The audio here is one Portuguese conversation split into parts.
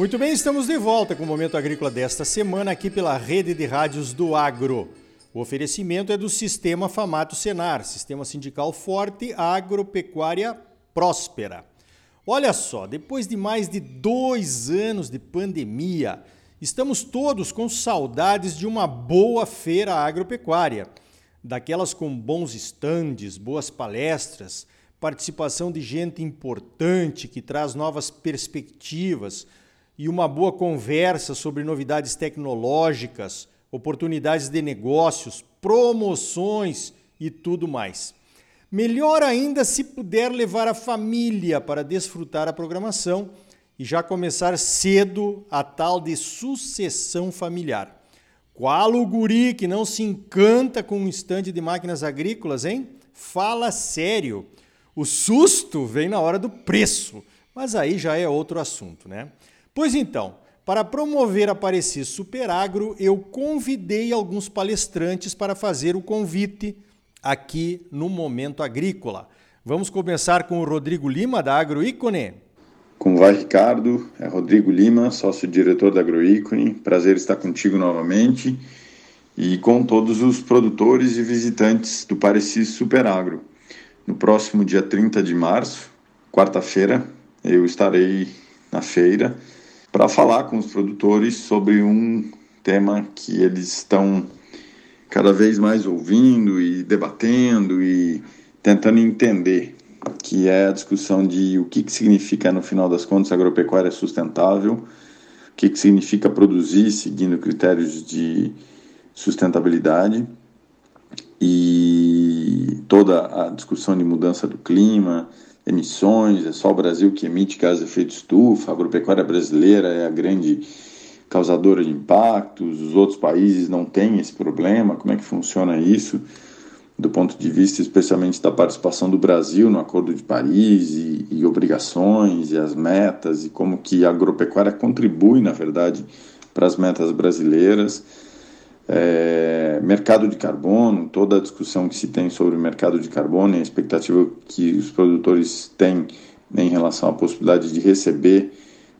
Muito bem, estamos de volta com o Momento Agrícola desta semana aqui pela Rede de Rádios do Agro. O oferecimento é do Sistema Famato Senar, Sistema Sindical Forte, Agropecuária Próspera. Olha só, depois de mais de dois anos de pandemia, estamos todos com saudades de uma boa feira agropecuária, daquelas com bons estandes, boas palestras, participação de gente importante que traz novas perspectivas e uma boa conversa sobre novidades tecnológicas, oportunidades de negócios, promoções e tudo mais. Melhor ainda se puder levar a família para desfrutar a programação e já começar cedo a tal de sucessão familiar. Qual o guri que não se encanta com um estande de máquinas agrícolas, hein? Fala sério. O susto vem na hora do preço, mas aí já é outro assunto, né? Pois então, para promover a Parecer Superagro, eu convidei alguns palestrantes para fazer o convite aqui no Momento Agrícola. Vamos começar com o Rodrigo Lima, da Agroícone. Como vai, Ricardo? É Rodrigo Lima, sócio-diretor da Agroícone. Prazer estar contigo novamente e com todos os produtores e visitantes do Parecis Superagro. No próximo dia 30 de março, quarta-feira, eu estarei na feira para falar com os produtores sobre um tema que eles estão cada vez mais ouvindo e debatendo e tentando entender, que é a discussão de o que, que significa, no final das contas, agropecuária sustentável, o que, que significa produzir seguindo critérios de sustentabilidade e toda a discussão de mudança do clima, emissões, é só o Brasil que emite gás de efeito estufa, a agropecuária brasileira é a grande causadora de impactos, os outros países não têm esse problema, como é que funciona isso, do ponto de vista especialmente da participação do Brasil no Acordo de Paris e, e obrigações e as metas e como que a agropecuária contribui, na verdade, para as metas brasileiras. É, mercado de carbono, toda a discussão que se tem sobre o mercado de carbono e a expectativa que os produtores têm em relação à possibilidade de receber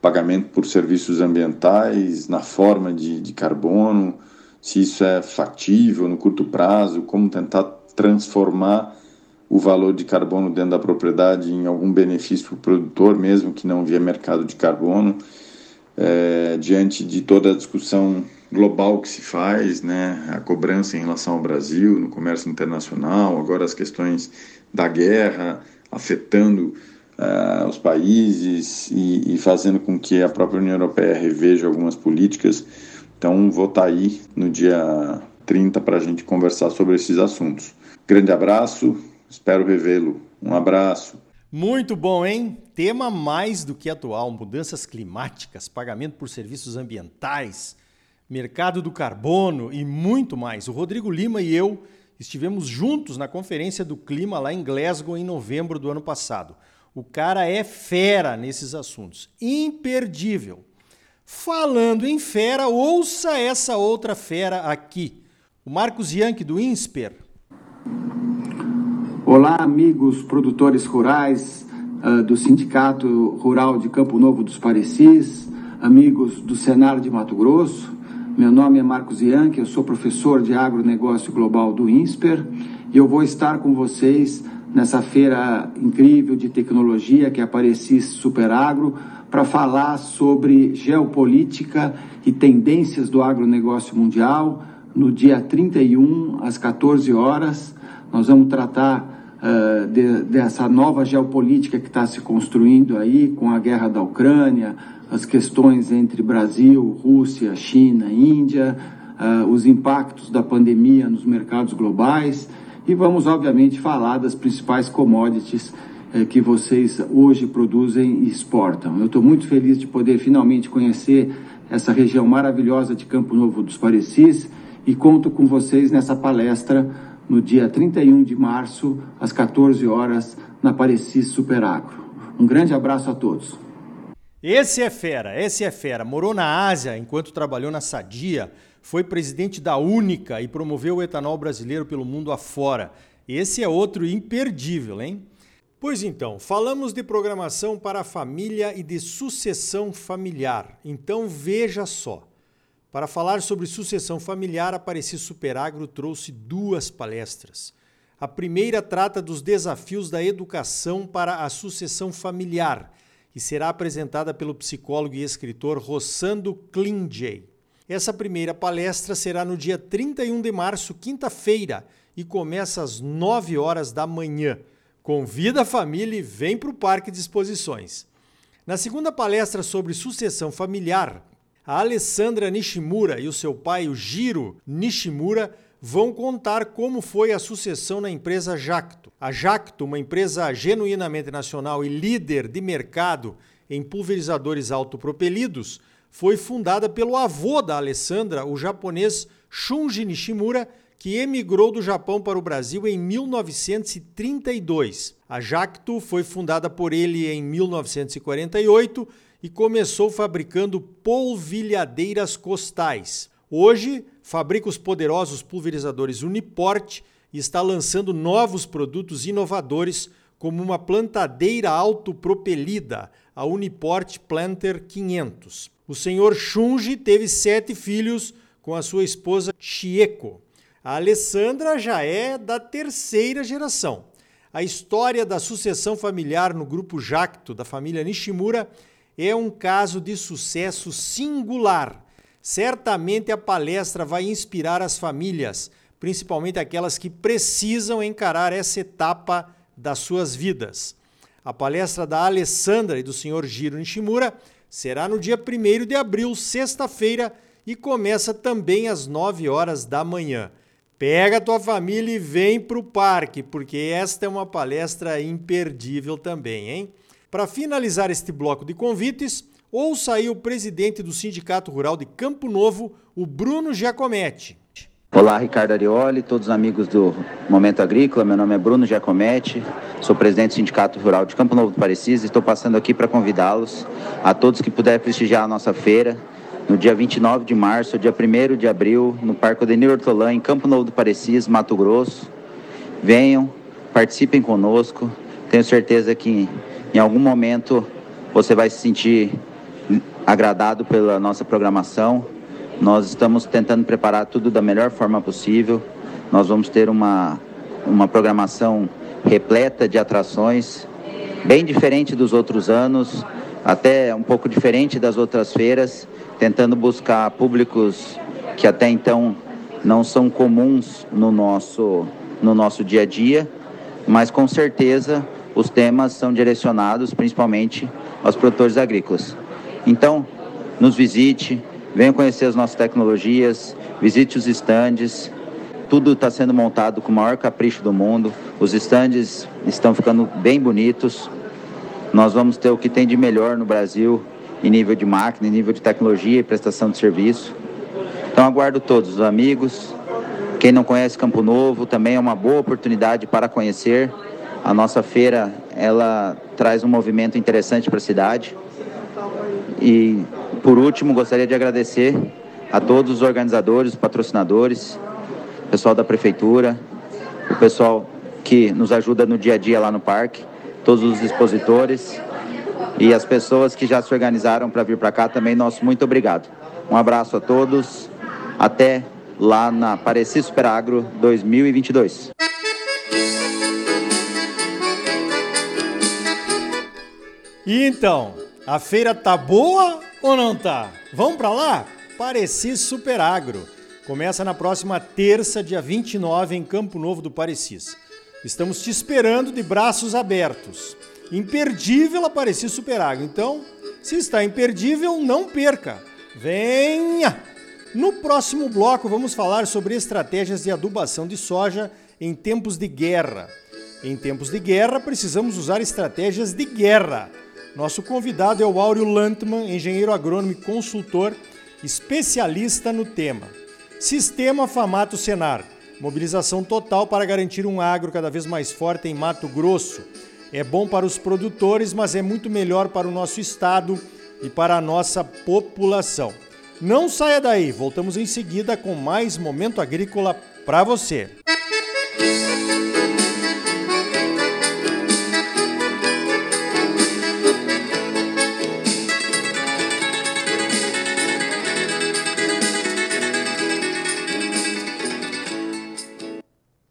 pagamento por serviços ambientais na forma de, de carbono, se isso é factível no curto prazo, como tentar transformar o valor de carbono dentro da propriedade em algum benefício para o produtor, mesmo que não via mercado de carbono, é, diante de toda a discussão global que se faz, né, a cobrança em relação ao Brasil no comércio internacional, agora as questões da guerra afetando uh, os países e, e, fazendo com que a própria União Europeia reveja algumas políticas. Então, vou estar tá aí no dia 30 para a gente conversar sobre esses assuntos. Grande abraço, espero revê-lo. Um abraço. Muito bom, hein? Tema mais do que atual: mudanças climáticas, pagamento por serviços ambientais mercado do carbono e muito mais. O Rodrigo Lima e eu estivemos juntos na Conferência do Clima lá em Glasgow em novembro do ano passado. O cara é fera nesses assuntos, imperdível. Falando em fera, ouça essa outra fera aqui. O Marcos Yankee do INSPER. Olá, amigos produtores rurais uh, do Sindicato Rural de Campo Novo dos Parecis, amigos do Senar de Mato Grosso. Meu nome é Marcos Ianchi, eu sou professor de agronegócio global do INSPER e eu vou estar com vocês nessa feira incrível de tecnologia que é a Superagro para falar sobre geopolítica e tendências do agronegócio mundial. No dia 31, às 14 horas, nós vamos tratar uh, de, dessa nova geopolítica que está se construindo aí com a guerra da Ucrânia, as questões entre Brasil, Rússia, China, Índia, uh, os impactos da pandemia nos mercados globais e vamos, obviamente, falar das principais commodities uh, que vocês hoje produzem e exportam. Eu estou muito feliz de poder finalmente conhecer essa região maravilhosa de Campo Novo dos Parecis e conto com vocês nessa palestra no dia 31 de março, às 14 horas, na Parecis Superagro. Um grande abraço a todos. Esse é fera, esse é fera. Morou na Ásia enquanto trabalhou na Sadia, foi presidente da Única e promoveu o etanol brasileiro pelo mundo afora. Esse é outro imperdível, hein? Pois então, falamos de programação para a família e de sucessão familiar. Então veja só. Para falar sobre sucessão familiar, a Apareci Superagro trouxe duas palestras. A primeira trata dos desafios da educação para a sucessão familiar e será apresentada pelo psicólogo e escritor Rossando Klinjay. Essa primeira palestra será no dia 31 de março, quinta-feira, e começa às 9 horas da manhã. Convida a família e vem para o Parque de Exposições. Na segunda palestra sobre sucessão familiar, a Alessandra Nishimura e o seu pai, o Giro Nishimura, vão contar como foi a sucessão na empresa Jacto. A Jacto, uma empresa genuinamente nacional e líder de mercado em pulverizadores autopropelidos, foi fundada pelo avô da Alessandra, o japonês Shunji Nishimura, que emigrou do Japão para o Brasil em 1932. A Jacto foi fundada por ele em 1948 e começou fabricando polvilhadeiras costais. Hoje, fabrica os poderosos pulverizadores Uniport e está lançando novos produtos inovadores, como uma plantadeira autopropelida, a Uniport Planter 500. O senhor Shunji teve sete filhos com a sua esposa Chieko. A Alessandra já é da terceira geração. A história da sucessão familiar no grupo Jacto da família Nishimura é um caso de sucesso singular. Certamente a palestra vai inspirar as famílias, principalmente aquelas que precisam encarar essa etapa das suas vidas. A palestra da Alessandra e do Sr. Giro Nishimura será no dia 1 de abril, sexta-feira, e começa também às 9 horas da manhã. Pega tua família e vem para o parque, porque esta é uma palestra imperdível também, hein? Para finalizar este bloco de convites, ouça aí o presidente do Sindicato Rural de Campo Novo, o Bruno Giacometti. Olá, Ricardo Arioli, todos os amigos do Momento Agrícola. Meu nome é Bruno Giacometti, sou presidente do Sindicato Rural de Campo Novo do Parecis. Estou passando aqui para convidá-los, a todos que puderem prestigiar a nossa feira, no dia 29 de março, dia 1 de abril, no Parque Odenir Hortolã, em Campo Novo do Parecis, Mato Grosso. Venham, participem conosco. Tenho certeza que em algum momento você vai se sentir agradado pela nossa programação. Nós estamos tentando preparar tudo da melhor forma possível. Nós vamos ter uma, uma programação repleta de atrações, bem diferente dos outros anos, até um pouco diferente das outras feiras tentando buscar públicos que até então não são comuns no nosso, no nosso dia a dia, mas com certeza os temas são direcionados principalmente aos produtores agrícolas. Então, nos visite, venha conhecer as nossas tecnologias, visite os estandes. Tudo está sendo montado com o maior capricho do mundo. Os estandes estão ficando bem bonitos. Nós vamos ter o que tem de melhor no Brasil em nível de máquina, em nível de tecnologia e prestação de serviço. Então aguardo todos os amigos. Quem não conhece Campo Novo também é uma boa oportunidade para conhecer. A nossa feira ela traz um movimento interessante para a cidade. E por último, gostaria de agradecer a todos os organizadores, os patrocinadores, o pessoal da prefeitura, o pessoal que nos ajuda no dia a dia lá no parque, todos os expositores e as pessoas que já se organizaram para vir para cá também, nosso muito obrigado. Um abraço a todos, até lá na Pareci Super Agro 2022. E então, a feira tá boa ou não tá? Vamos para lá? Pareci Super Agro. Começa na próxima terça, dia 29, em Campo Novo do Parecis. Estamos te esperando de braços abertos imperdível aparecer Superágua. Então, se está imperdível, não perca. Venha! No próximo bloco, vamos falar sobre estratégias de adubação de soja em tempos de guerra. Em tempos de guerra, precisamos usar estratégias de guerra. Nosso convidado é o Áureo Lantman, engenheiro agrônomo e consultor, especialista no tema. Sistema Famato Senar mobilização total para garantir um agro cada vez mais forte em Mato Grosso é bom para os produtores, mas é muito melhor para o nosso estado e para a nossa população. Não saia daí, voltamos em seguida com mais momento agrícola para você. Música